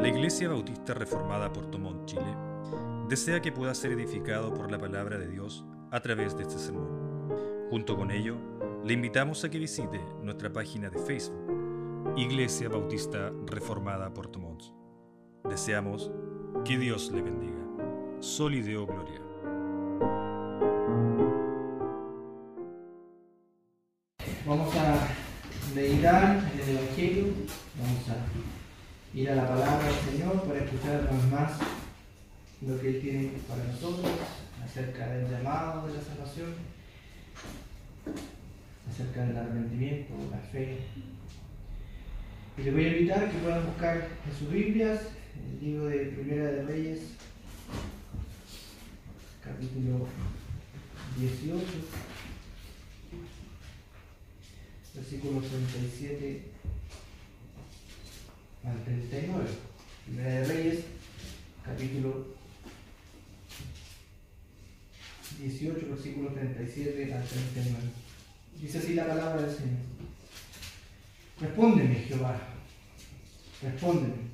La Iglesia Bautista Reformada Puerto Montt, Chile, desea que pueda ser edificado por la palabra de Dios a través de este sermón. Junto con ello, le invitamos a que visite nuestra página de Facebook, Iglesia Bautista Reformada Puerto. Deseamos que Dios le bendiga. Solideo Gloria. Palabra del Señor para escuchar más lo que Él tiene para nosotros acerca del llamado de la salvación, acerca del arrepentimiento, la fe. Y les voy a invitar que puedan buscar en sus Biblias el libro de Primera de Reyes, capítulo 18 versículos 37 al 39. Primera de Reyes, capítulo 18, versículos 37 al 39. Dice así la palabra del Señor. Respóndeme, Jehová, respóndeme,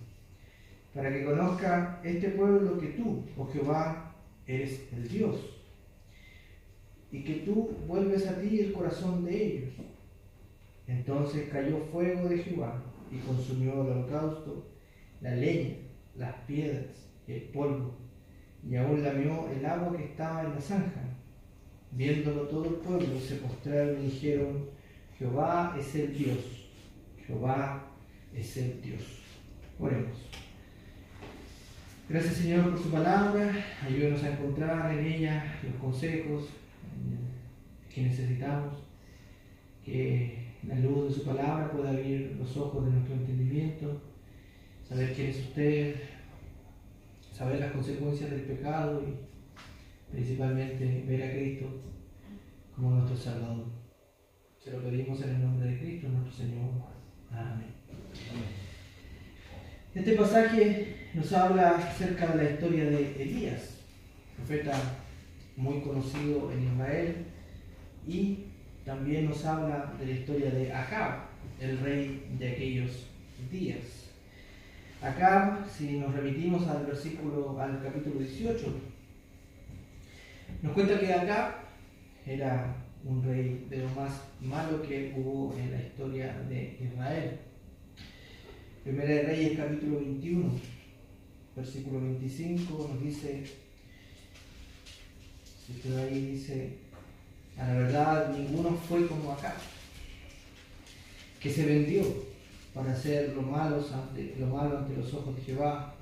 para que conozca este pueblo que tú, oh Jehová, eres el Dios, y que tú vuelves a ti el corazón de ellos entonces cayó fuego de Jehová y consumió el holocausto, la leña, las piedras el polvo, y aún lamió el agua que estaba en la zanja. Viéndolo todo el pueblo, se postraron y dijeron, Jehová es el Dios, Jehová es el Dios. Oremos. Gracias Señor por su palabra, ayúdenos a encontrar en ella los consejos que necesitamos, que la luz de su palabra pueda abrir los ojos de nuestro entendimiento, saber quién es usted, saber las consecuencias del pecado y principalmente ver a Cristo como nuestro Salvador. Se lo pedimos en el nombre de Cristo, nuestro Señor. Amén. Este pasaje nos habla acerca de la historia de Elías, profeta muy conocido en Israel y también nos habla de la historia de Acab, el rey de aquellos días. Acab, si nos remitimos al versículo, al capítulo 18, nos cuenta que Acab era un rey de lo más malo que hubo en la historia de Israel. Primera de Reyes, capítulo 21, versículo 25, nos dice, si usted ahí dice, a la verdad, ninguno fue como acá, que se vendió para hacer lo malo ante, los ojos de Jehová,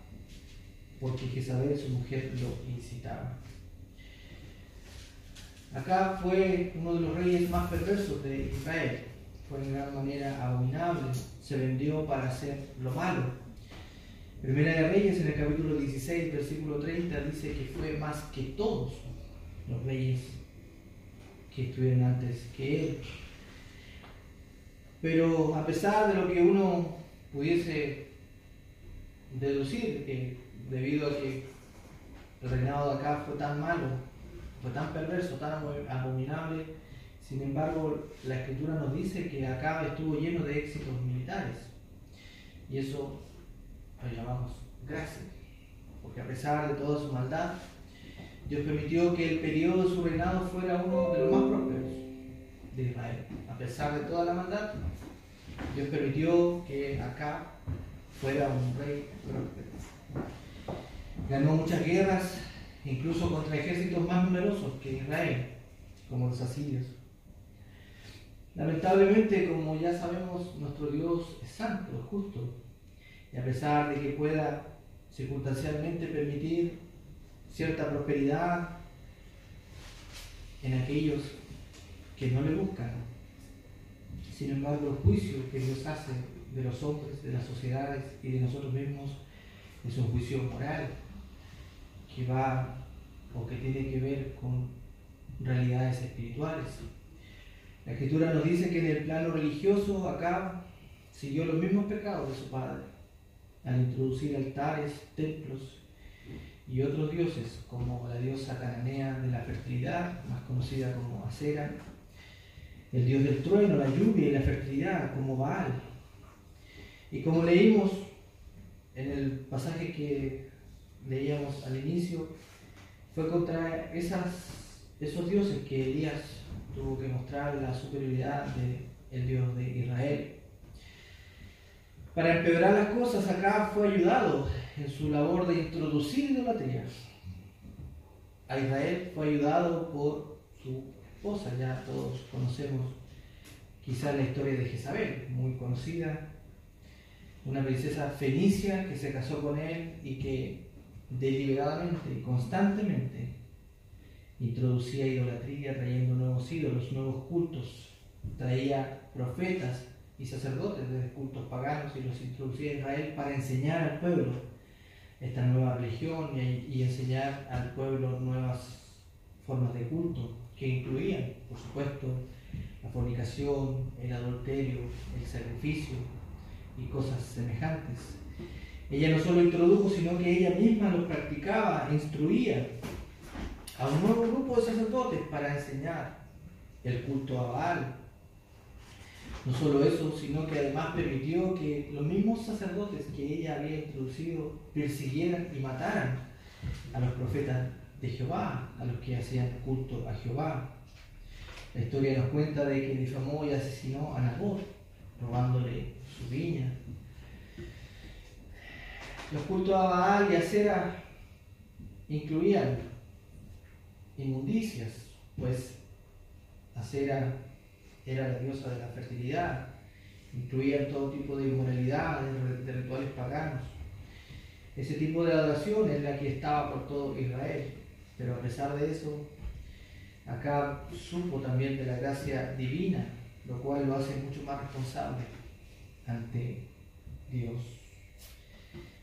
porque Jezabel, su mujer, lo incitaba. Acá fue uno de los reyes más perversos de Israel. Fue en gran manera abominable. Se vendió para hacer lo malo. Primera de Reyes, en el capítulo 16, versículo 30, dice que fue más que todos los reyes que estuvieron antes que él. Pero a pesar de lo que uno pudiese deducir, que debido a que el reinado de acá fue tan malo, fue tan perverso, tan abominable, sin embargo la escritura nos dice que acá estuvo lleno de éxitos militares. Y eso lo llamamos gracia, porque a pesar de toda su maldad, Dios permitió que el periodo de su reinado fuera uno de los de Israel. A pesar de toda la maldad, Dios permitió que acá fuera un rey próspero. Ganó muchas guerras, incluso contra ejércitos más numerosos que Israel, como los asirios. Lamentablemente, como ya sabemos, nuestro Dios es santo, es justo. Y a pesar de que pueda circunstancialmente permitir cierta prosperidad en aquellos que no le buscan. Sin embargo, el juicio que Dios hace de los hombres, de las sociedades y de nosotros mismos es un juicio moral que va o que tiene que ver con realidades espirituales. La escritura nos dice que en el plano religioso acá siguió los mismos pecados de su padre al introducir altares, templos y otros dioses, como la diosa cananea de la fertilidad, más conocida como Acera, el dios del trueno, la lluvia y la fertilidad, como Baal. Y como leímos en el pasaje que leíamos al inicio, fue contra esas, esos dioses que Elías tuvo que mostrar la superioridad del Dios de Israel. Para empeorar las cosas, acá fue ayudado en su labor de introducir idolatría. A Israel fue ayudado por su ya todos conocemos quizá la historia de Jezabel, muy conocida, una princesa fenicia que se casó con él y que deliberadamente y constantemente introducía idolatría, trayendo nuevos ídolos, nuevos cultos, traía profetas y sacerdotes de cultos paganos y los introducía a Israel para enseñar al pueblo esta nueva religión y, enseñar al pueblo nuevas formas de culto que incluían, por supuesto, la fornicación, el adulterio, el sacrificio y cosas semejantes. Ella no solo introdujo, sino que ella misma lo practicaba, instruía a un nuevo grupo de sacerdotes para enseñar el culto a Baal. No solo eso, sino que además permitió que los mismos sacerdotes que ella había introducido persiguieran y mataran a los profetas de Jehová, a los que hacían culto a Jehová. La historia nos cuenta de que difamó y asesinó a Nabot, robándole su viña. Los cultos a Baal y a Sera incluían inmundicias, pues Acera era la diosa de la fertilidad, incluían todo tipo de inmoralidad, de rituales paganos. Ese tipo de adoración es la que estaba por todo Israel, pero a pesar de eso, acá supo también de la gracia divina, lo cual lo hace mucho más responsable ante Dios.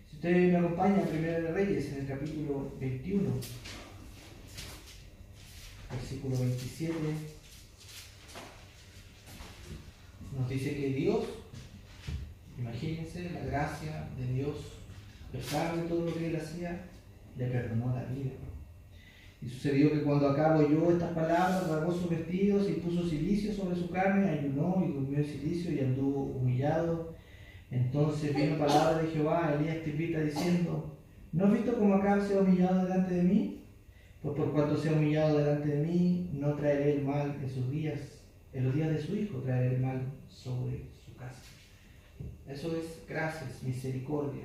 Si usted me acompaña a Primera de Reyes en el capítulo 21, versículo 27, nos dice que Dios, imagínense la gracia de Dios, a pesar de todo lo que él hacía, le perdonó la vida. Y sucedió que cuando acabó oyó estas palabras, rasgó sus vestidos y puso silicio sobre su carne, ayunó y durmió en silicio y anduvo humillado. Entonces vino palabra de Jehová a Elías Tipita diciendo, ¿no has visto cómo acá se ha humillado delante de mí? Pues por cuanto se ha humillado delante de mí, no traeré el mal en sus días, en los días de su hijo traeré el mal sobre su casa. Eso es gracias, misericordia.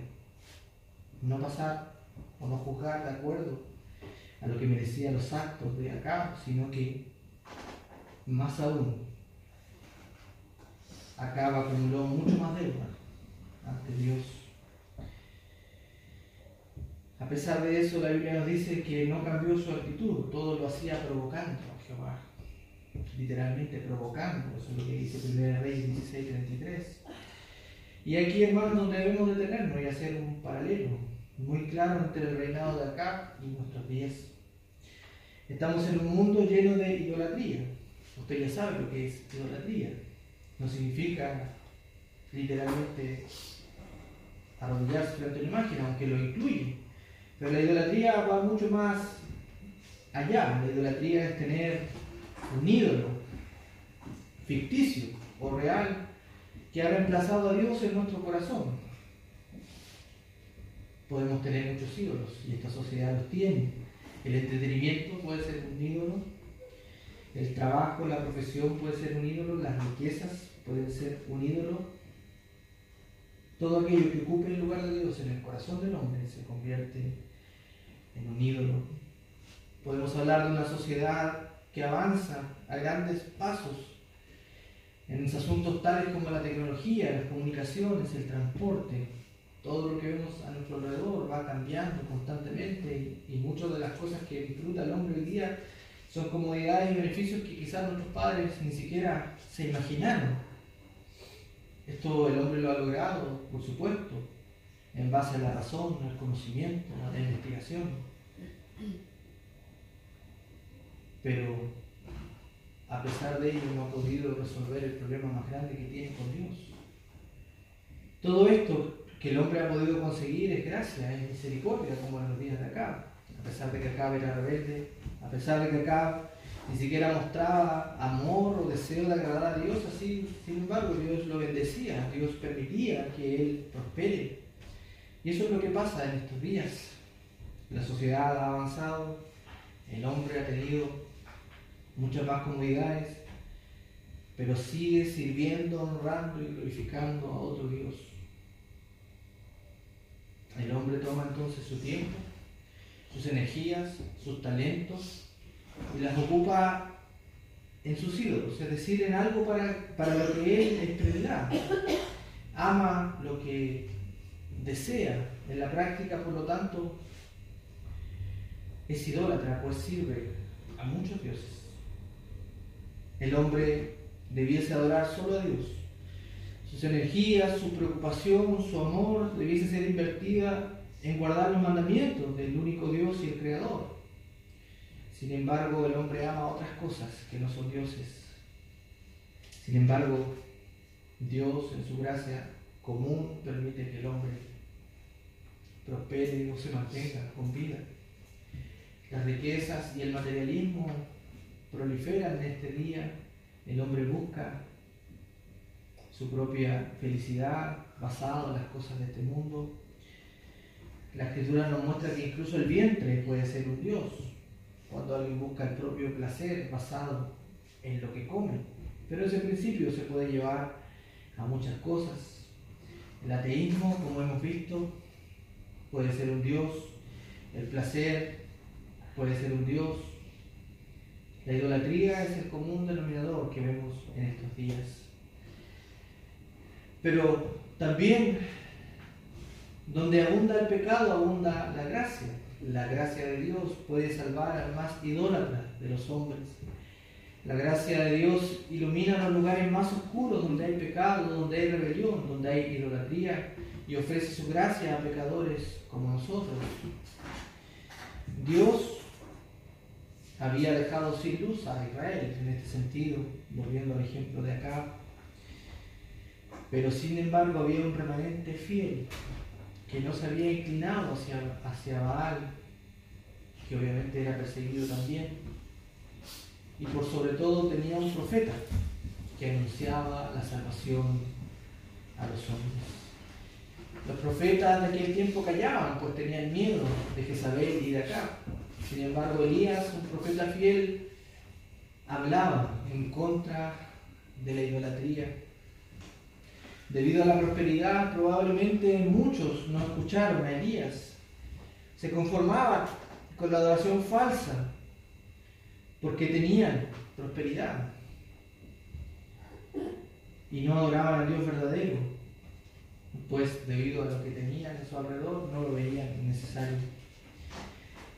No pasar o no juzgar de acuerdo lo que merecían los actos de acá, sino que más aún, acaba acumuló mucho más deuda ante Dios a pesar de eso, la Biblia nos dice que no cambió su actitud, todo lo hacía provocando a Jehová. Literalmente provocando, eso es lo que dice 1 Reyes 16, 33. Y aquí, hermanos, debemos detenernos y hacer un paralelo muy claro entre el reinado de acá y nuestros días. Estamos en un mundo lleno de idolatría. Usted ya sabe lo que es idolatría. No significa literalmente arrodillarse frente a una imagen, aunque lo incluye. Pero la idolatría va mucho más allá. La idolatría es tener un ídolo ficticio o real que ha reemplazado a Dios en nuestro corazón. Podemos tener muchos ídolos y esta sociedad los tiene. El entretenimiento puede ser un ídolo, el trabajo, la profesión puede ser un ídolo, las riquezas pueden ser un ídolo. Todo aquello que ocupe el lugar de Dios en el corazón del hombre se convierte en un ídolo. Podemos hablar de una sociedad que avanza a grandes pasos en asuntos tales como la tecnología, las comunicaciones, el transporte. Todo lo que vemos a nuestro alrededor va cambiando constantemente y, muchas de las cosas que disfruta el hombre hoy día son comodidades y beneficios que quizás nuestros padres ni siquiera se imaginaron. Esto el hombre lo ha logrado, por supuesto, en base a la razón, al conocimiento, a la investigación. Pero a pesar de ello no ha podido resolver el problema más grande que tiene con Dios. Todo esto que el hombre ha podido conseguir es gracia, es misericordia, como en los días de acá. A pesar de que acá era rebelde, a pesar de que acá ni siquiera mostraba amor o deseo de agradar a Dios, así, sin embargo, Dios lo bendecía, Dios permitía que él prospere Y eso es lo que pasa en estos días. La sociedad ha avanzado, el hombre ha tenido muchas más comodidades, pero sigue sirviendo, honrando y glorificando a otro Dios. El hombre toma entonces su tiempo, sus energías, sus talentos y las ocupa en sus ídolos, es decir, en algo para, para lo que él es. Ama lo que desea. En la práctica, por lo tanto, es idólatra, pues sirve a muchos dioses. El hombre debiese adorar solo a Dios. Sus energías, su preocupación, su amor debiese ser invertida en guardar los mandamientos del único Dios y el Creador. Sin embargo, el hombre ama otras cosas que no son dioses. Sin embargo, Dios en su gracia común permite que el hombre prospere o se mantenga con vida. Las riquezas y el materialismo proliferan en este día. El hombre busca su propia felicidad basado en las cosas de este mundo. La escritura nos muestra que incluso el vientre puede ser un Dios cuando alguien busca el propio placer basado en lo que come. Pero ese principio se puede llevar a muchas cosas. El ateísmo, como hemos visto, puede ser un Dios. El placer puede ser un Dios. La idolatría es el común denominador que vemos en estos días. Pero también donde abunda el pecado, abunda la gracia. La gracia de Dios puede salvar al más idólatra de los hombres. La gracia de Dios ilumina los lugares más oscuros donde hay pecado, donde hay rebelión, donde hay idolatría y ofrece su gracia a pecadores como nosotros. Dios había dejado sin luz a Israel en este sentido, volviendo al ejemplo de acá. Pero sin embargo había un remanente fiel que no se había inclinado hacia, hacia Baal, que obviamente era perseguido también, y por sobre todo tenía un profeta que anunciaba la salvación a los hombres. Los profetas de aquel tiempo callaban, pues tenían miedo de Jezabel y de acá. Sin embargo, Elías, un profeta fiel, hablaba en contra de la idolatría Debido a la prosperidad, probablemente muchos no escucharon a Elías. Se conformaban con la adoración falsa porque tenían prosperidad y no adoraban al Dios verdadero, pues debido a lo que tenían a su alrededor no lo veían necesario.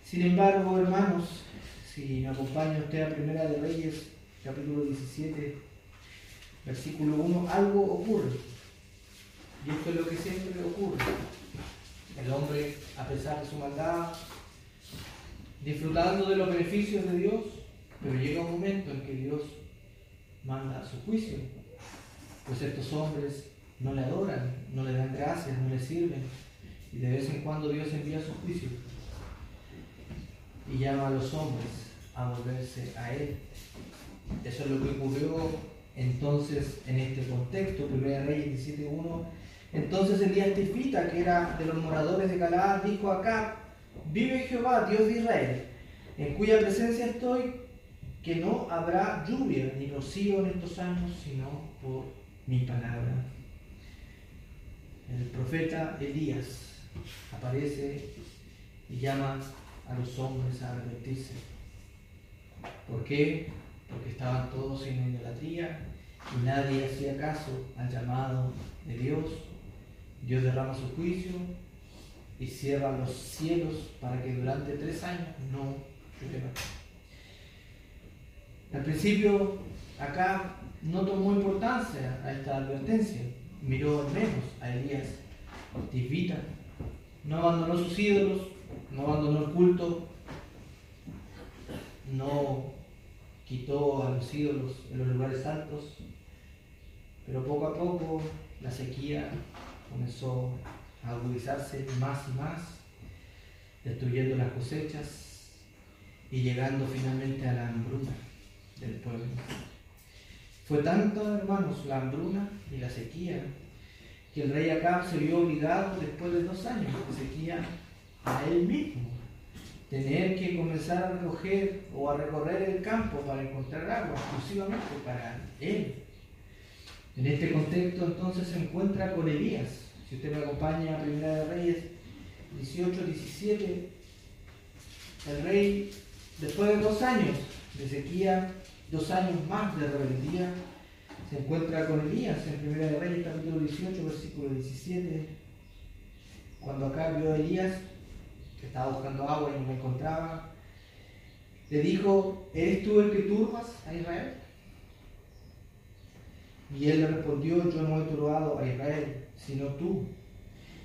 Sin embargo, hermanos, si me acompaña usted a Primera de Reyes, capítulo 17, versículo 1, algo ocurre. Y esto es lo que siempre ocurre. El hombre, a pesar de su maldad, disfrutando de los beneficios de Dios, pero llega un momento en que Dios manda su juicio, pues estos hombres no le adoran, no le dan gracias, no le sirven, y de vez en cuando Dios envía su juicio y llama a los hombres a volverse a Él. Eso es lo que ocurrió entonces en este contexto, 1 Reyes 17.1 entonces Elías Tifita, que era de los moradores de Galaad, dijo acá, vive Jehová, Dios de Israel, en cuya presencia estoy, que no habrá lluvia ni rocío en estos años, sino por mi palabra. El profeta Elías aparece y llama a los hombres a arrepentirse. ¿Por qué? Porque estaban todos en idolatría y nadie hacía caso al llamado de Dios. Dios derrama su juicio y cierra los cielos para que durante tres años no llueva. Al principio, acá no tomó importancia a esta advertencia, miró al menos a Elías Tisbita, no abandonó sus ídolos, no abandonó el culto, no quitó a los ídolos en los lugares altos, pero poco a poco la sequía comenzó a agudizarse más y más, destruyendo las cosechas y llegando finalmente a la hambruna del pueblo. Fue tanta, hermanos, la hambruna y la sequía, que el rey Acab se vio obligado después de dos años de sequía a él mismo tener que comenzar a recoger o a recorrer el campo para encontrar agua exclusivamente para él. En este contexto entonces se encuentra con Elías. Si usted me acompaña a Primera de Reyes 18, 17, el rey, después de dos años de sequía, dos años más de rebeldía, se encuentra con Elías en Primera de Reyes capítulo 18, versículo 17. Cuando acá vio a Elías, que estaba buscando agua y no me encontraba, le dijo, ¿eres tú el que turbas a Israel? Y él le respondió, yo no he turbado a Israel, sino tú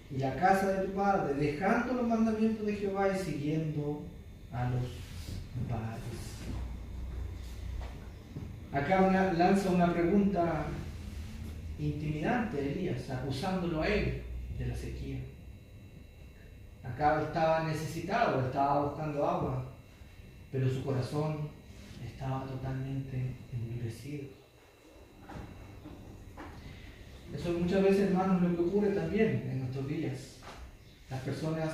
y la casa de tu padre, dejando los mandamientos de Jehová y siguiendo a los padres. Acá lanza una pregunta intimidante Elías, acusándolo a él de la sequía. Acá estaba necesitado, estaba buscando agua, pero su corazón estaba totalmente endurecido. Eso muchas veces, hermanos, lo que ocurre también en nuestros días. Las personas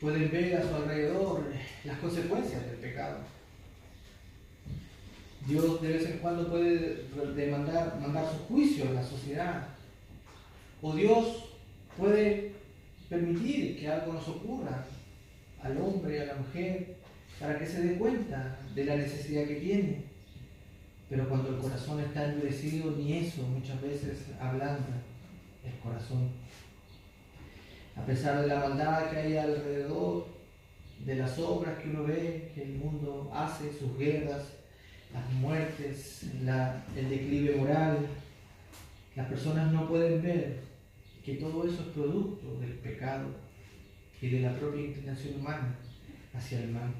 pueden ver a su alrededor las consecuencias del pecado. Dios de vez en cuando puede demandar, mandar su juicio a la sociedad. O Dios puede permitir que algo nos ocurra al hombre a la mujer para que se dé cuenta de la necesidad que tiene. Pero cuando el corazón está endurecido, ni eso muchas veces ablanda el corazón. A pesar de la maldad que hay alrededor, de las obras que uno ve que el mundo hace, sus guerras, las muertes, el declive moral, las personas no pueden ver que todo eso es producto del pecado y de la propia inclinación humana hacia el mal.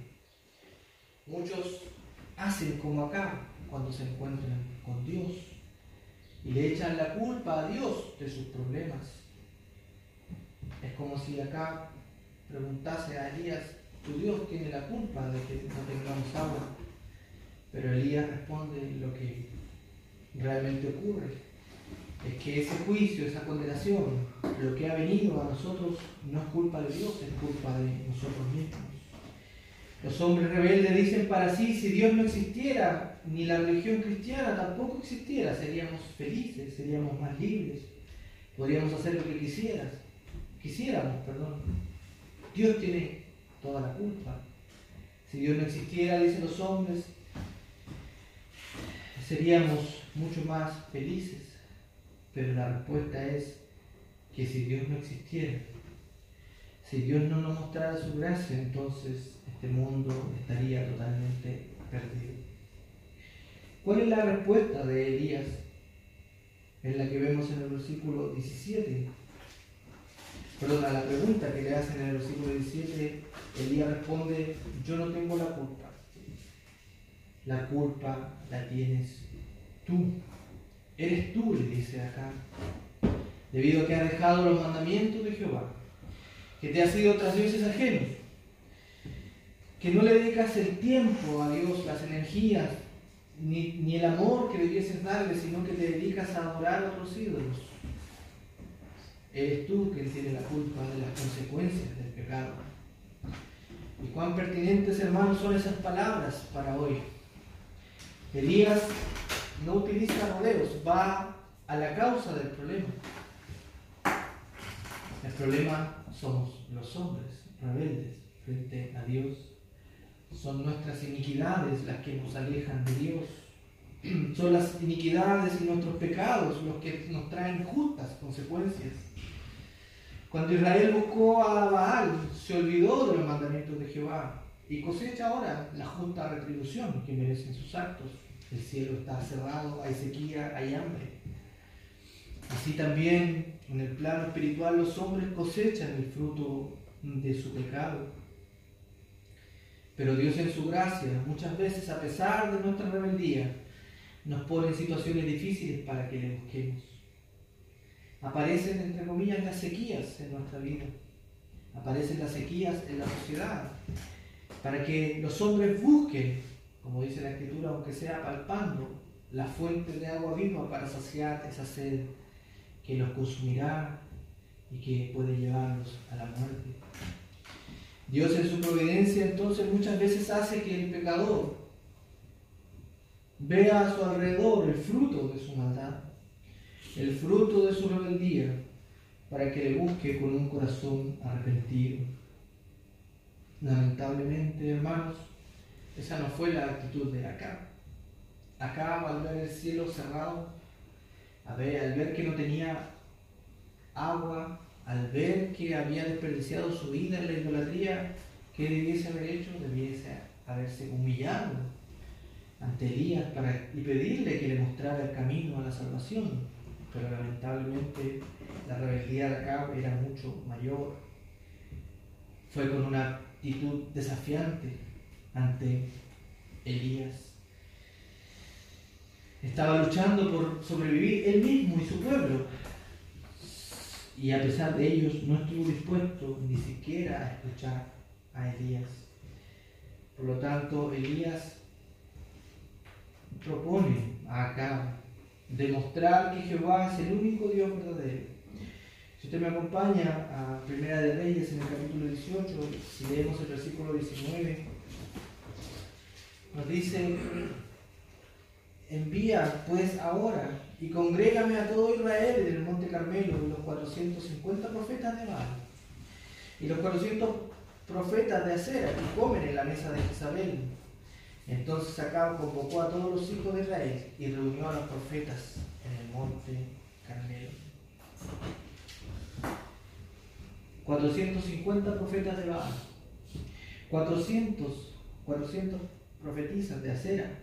Muchos hacen como acá cuando se encuentran con Dios y le echan la culpa a Dios de sus problemas. Es como si acá preguntase a Elías, tu Dios tiene la culpa de que no tengamos agua. Pero Elías responde lo que realmente ocurre es que ese juicio, esa condenación, lo que ha venido a nosotros no es culpa de Dios, es culpa de nosotros mismos. Los hombres rebeldes dicen para sí, si Dios no existiera, ni la religión cristiana tampoco existiera, seríamos felices, seríamos más libres, podríamos hacer lo que quisieras, quisiéramos, perdón. Dios tiene toda la culpa. Si Dios no existiera, dicen los hombres, seríamos mucho más felices. Pero la respuesta es que si Dios no existiera, si Dios no nos mostrara su gracia, entonces este mundo estaría totalmente perdido. ¿Cuál es la respuesta de Elías? En la que vemos en el versículo 17. Perdón, a la pregunta que le hacen en el versículo 17, Elías responde, yo no tengo la culpa. La culpa la tienes tú. Eres tú, le dice acá, debido a que has dejado los mandamientos de Jehová, que te has sido otras dioses ajenos, que no le dedicas el tiempo a Dios, las energías, ni, ni el amor que debieses darle, sino que te dedicas a adorar a otros ídolos. Eres tú quien tiene la culpa de las consecuencias del pecado. Y cuán pertinentes, hermanos, son esas palabras para hoy. Elías no utiliza rodeos, va a la causa del problema. El problema somos los hombres rebeldes frente a Dios. Son nuestras iniquidades las que nos alejan de Dios. Son las iniquidades y nuestros pecados los que nos traen justas consecuencias. Cuando Israel buscó a Baal, se olvidó de los mandamientos de Jehová y cosecha ahora la justa retribución que merecen sus actos el cielo está cerrado, hay sequía, hay hambre. Así también en el plano espiritual los hombres cosechan el fruto de su pecado. Pero Dios en su gracia, muchas veces a pesar de nuestra rebeldía, nos pone en situaciones difíciles para que le busquemos. Aparecen, entre comillas, las sequías en nuestra vida. Aparecen las sequías en la sociedad. Para que los hombres busquen como dice la escritura, aunque sea palpando la fuente de agua viva para saciar esa sed que los consumirá y que puede llevarlos a la muerte. Dios en su providencia entonces muchas veces hace que el pecador vea a su alrededor el fruto de su maldad, el fruto de su rebeldía, para que le busque con un corazón arrepentido. Lamentablemente, hermanos, esa no fue la actitud de Acab. Acab al ver el cielo cerrado, al ver que no tenía agua, al ver que había desperdiciado su vida en la idolatría, ¿qué debiese haber hecho? Debiese haberse humillado ante Elías para, y pedirle que le mostrara el camino a la salvación. Pero lamentablemente la rebeldía de Acab era mucho mayor. Fue con una actitud desafiante ante Elías. Estaba luchando por sobrevivir él mismo y su pueblo. Y a pesar de ellos no estuvo dispuesto ni siquiera a escuchar a Elías. Por lo tanto, Elías propone a Acab demostrar que Jehová es el único Dios verdadero. Si usted me acompaña a Primera de Reyes en el capítulo 18, si leemos el versículo 19, nos dice, envía pues ahora y congrégame a todo Israel en el monte Carmelo y los 450 profetas de Baal y los 400 profetas de Acera que comen en la mesa de Isabel. Entonces Acab convocó a todos los hijos de Israel y reunió a los profetas en el monte Carmelo. 450 profetas de Baal, 400, 400 profetizas de acera,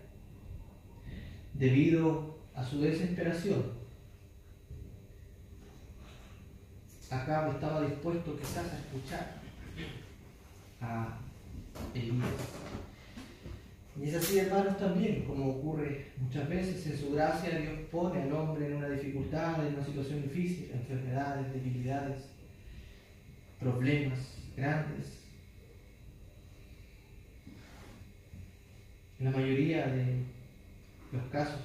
debido a su desesperación. Acá estaba dispuesto quizás a escuchar a Elías. Y es así, hermanos, también, como ocurre muchas veces, en su gracia Dios pone al hombre en una dificultad, en una situación difícil, enfermedades, debilidades, problemas grandes. La mayoría de los casos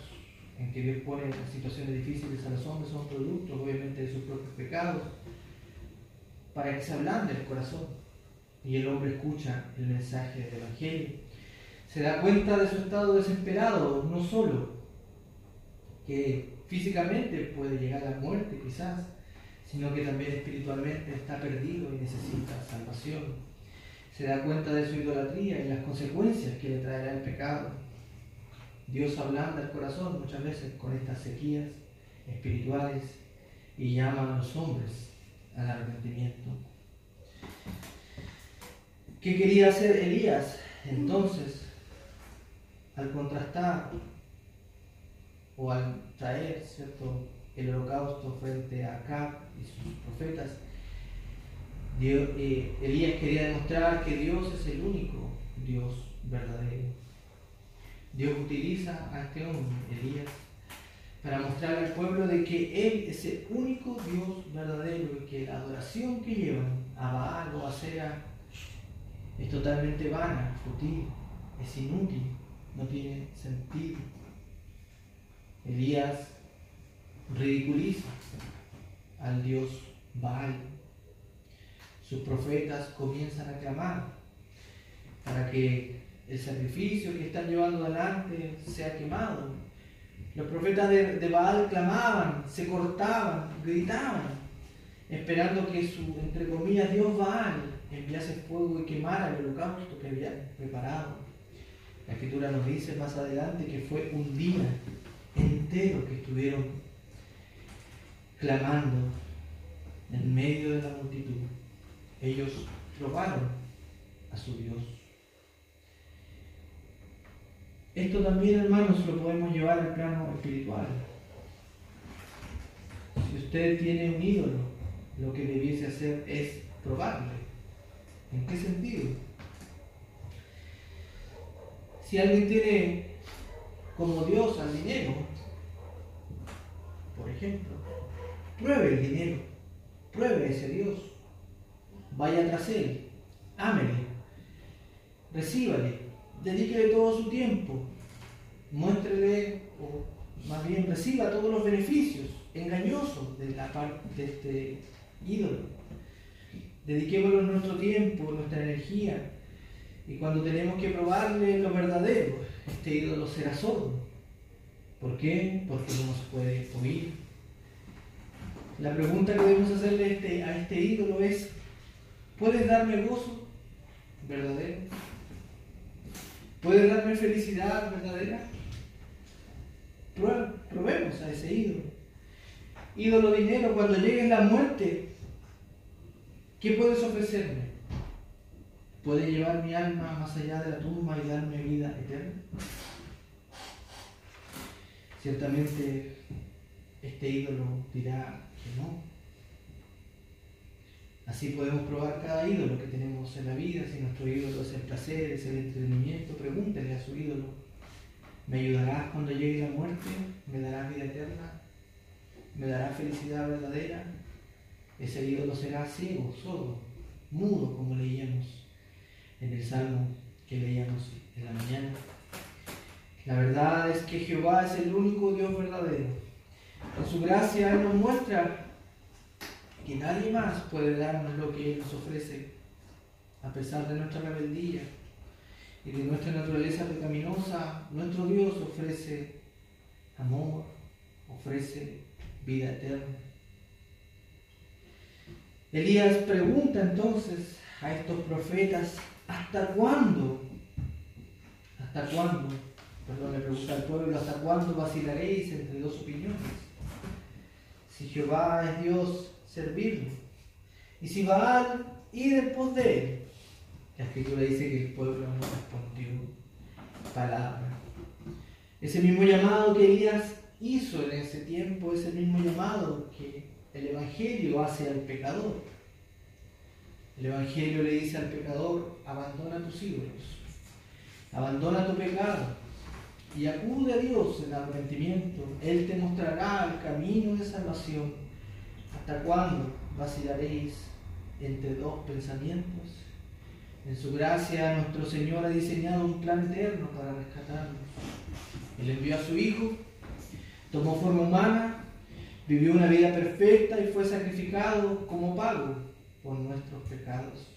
en que Dios pone situaciones difíciles a los hombres son productos obviamente de sus propios pecados para que se ablande el corazón y el hombre escucha el mensaje del Evangelio. Se da cuenta de su estado desesperado, no solo que físicamente puede llegar a la muerte quizás, sino que también espiritualmente está perdido y necesita salvación. Se da cuenta de su idolatría y las consecuencias que le traerá el pecado. Dios ablanda el corazón muchas veces con estas sequías espirituales y llama a los hombres al arrepentimiento. ¿Qué quería hacer Elías entonces al contrastar o al traer cierto el holocausto frente a Acab y sus profetas, eh, Elías quería demostrar que Dios es el único Dios verdadero. Dios utiliza a este hombre, Elías, para mostrar al pueblo de que Él es el único Dios verdadero y que la adoración que llevan a Baal o a Sera es totalmente vana, fútil, es inútil, no tiene sentido. Elías ridiculiza al Dios Baal. Sus profetas comienzan a clamar para que el sacrificio que están llevando adelante sea quemado. Los profetas de, Baal clamaban, se cortaban, gritaban, esperando que su, entre comillas, Dios Baal enviase fuego y quemara el holocausto que habían preparado. La escritura nos dice más adelante que fue un día entero que estuvieron clamando en medio de la multitud. Ellos probaron a su Dios. Esto también, hermanos, lo podemos llevar al plano espiritual. Si usted tiene un ídolo, lo que debiese hacer es probarle. ¿En qué sentido? Si alguien tiene como Dios al dinero, por ejemplo, Pruebe el dinero, pruebe ese Dios, vaya tras él, ámele, recíbale, dedíquele todo su tiempo, muéstrele o más bien reciba todos los beneficios engañosos de, la de este ídolo. Dediquémoslo nuestro tiempo, nuestra energía, y cuando tenemos que probarle lo verdadero, este ídolo será sordo. ¿Por qué? Porque no nos puede oír. La pregunta que debemos hacerle a este, a este ídolo es, ¿puedes darme gozo verdadero? ¿Puedes darme felicidad verdadera? Probemos a ese ídolo. Ídolo dinero, cuando llegue la muerte, ¿qué puedes ofrecerme? ¿Puede llevar mi alma más allá de la tumba y darme vida eterna? Ciertamente este ídolo dirá que no. Así podemos probar cada ídolo que tenemos en la vida. Si nuestro ídolo es el placer, es el entretenimiento, pregúntele a su ídolo. ¿Me ayudarás cuando llegue la muerte? ¿Me darás vida eterna? ¿Me darás felicidad verdadera? Ese ídolo será ciego, sordo, mudo, como leíamos en el salmo que leíamos en la mañana. La verdad es que Jehová es el único Dios verdadero. En su gracia Él nos muestra que nadie más puede darnos lo que Él nos ofrece, a pesar de nuestra rebeldía y de nuestra naturaleza pecaminosa. Nuestro Dios ofrece amor, ofrece vida eterna. Elías pregunta entonces a estos profetas ¿Hasta cuándo? ¿Hasta cuándo? Perdón, le pregunta al pueblo, ¿hasta cuándo vacilaréis entre dos opiniones? Si Jehová es Dios, servirlo. Y si Baal, ir en pos de él. La escritura dice que el pueblo no respondió palabra. Ese mismo llamado que Elías hizo en ese tiempo es el mismo llamado que el Evangelio hace al pecador. El Evangelio le dice al pecador, abandona tus ídolos, abandona tu pecado y acude a Dios en arrepentimiento. Él te mostrará el camino de salvación. ¿Hasta cuándo vacilaréis entre dos pensamientos? En su gracia nuestro Señor ha diseñado un plan eterno para rescatarnos. Él envió a su Hijo, tomó forma humana, vivió una vida perfecta y fue sacrificado como pago por nuestros pecados.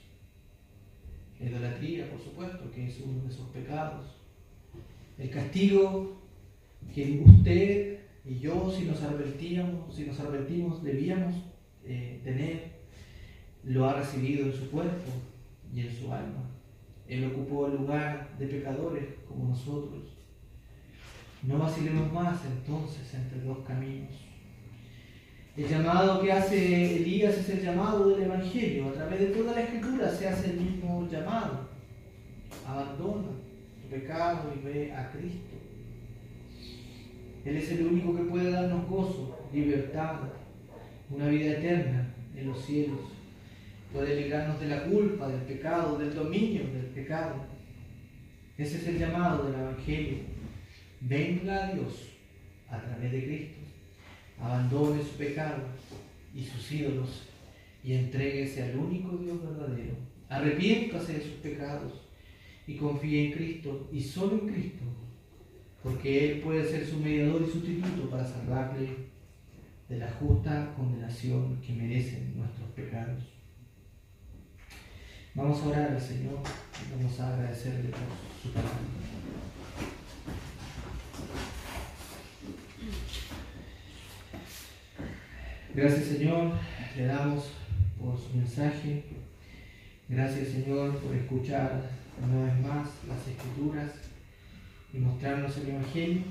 La idolatría, por supuesto, que es uno de esos pecados. El castigo que usted y yo, si nos arrepentíamos, si nos arrepentimos, debíamos eh, tener, lo ha recibido en su cuerpo y en su alma. Él ocupó el lugar de pecadores como nosotros. No vacilemos más entonces entre dos caminos. El llamado que hace Elías es el llamado del Evangelio. A través de toda la escritura se hace el mismo llamado. Abandona tu pecado y ve a Cristo. Él es el único que puede darnos gozo, libertad, una vida eterna en los cielos. Puede librarnos de la culpa, del pecado, del dominio del pecado. Ese es el llamado del Evangelio. Venga a Dios a través de Cristo abandone su pecado y sus ídolos y entréguese al único Dios verdadero. Arrepiéntase de sus pecados y confíe en Cristo y solo en Cristo, porque Él puede ser su mediador y sustituto para salvarle de la justa condenación que merecen nuestros pecados. Vamos a orar al Señor y vamos a agradecerle por su palabra. Gracias Señor, le damos por su mensaje. Gracias Señor por escuchar una vez más las escrituras mostrarnos el Evangelio.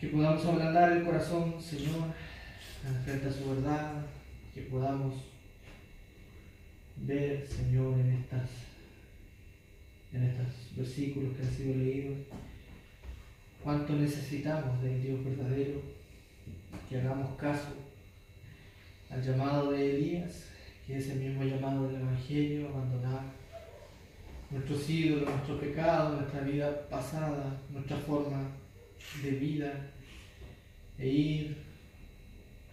Que podamos ablandar el corazón, Señor, frente a su verdad, que podamos ver, Señor, en estas en estos versículos que han sido leídos, cuánto necesitamos del Dios verdadero que hagamos caso al llamado de Elías, que es el mismo llamado del Evangelio, abandonar nuestros ídolos, nuestro pecado, nuestra vida pasada, nuestra forma de vida, e ir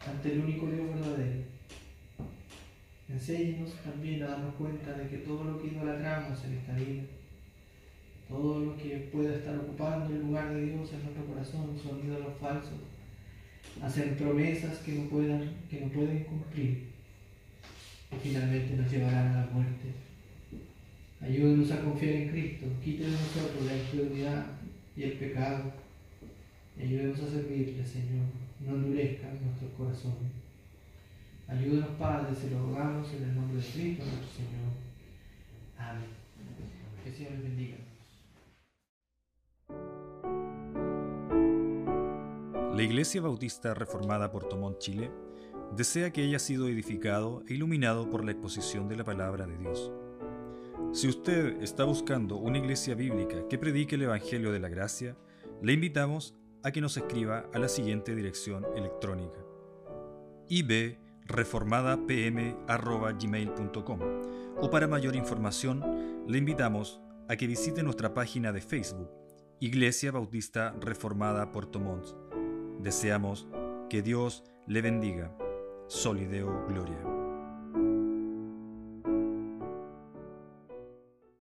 ante el único Dios verdadero. Enséñenos también a darnos cuenta de que todo lo que idolatramos en esta vida, todo lo que pueda estar ocupando el lugar de Dios en nuestro corazón, son ídolos falsos, hacer promesas que no, puedan, que no pueden cumplir, y finalmente nos llevarán a la muerte. Ayúdenos a confiar en Cristo, quite de nosotros la incredulidad y el pecado, ayúdenos a servirle, Señor, no endurezcan nuestros corazones. Ayúdenos, Padre, se lo rogamos en el nombre de Cristo nuestro Señor. Amén. Que el Señor. La Iglesia Bautista Reformada Puerto Montt, Chile, desea que haya sido edificado e iluminado por la exposición de la palabra de Dios. Si usted está buscando una iglesia bíblica que predique el Evangelio de la Gracia, le invitamos a que nos escriba a la siguiente dirección electrónica ibreformadapm.gmail.com o para mayor información le invitamos a que visite nuestra página de Facebook Iglesia Bautista Reformada Puerto Montt. Deseamos que Dios le bendiga. Solideo Gloria.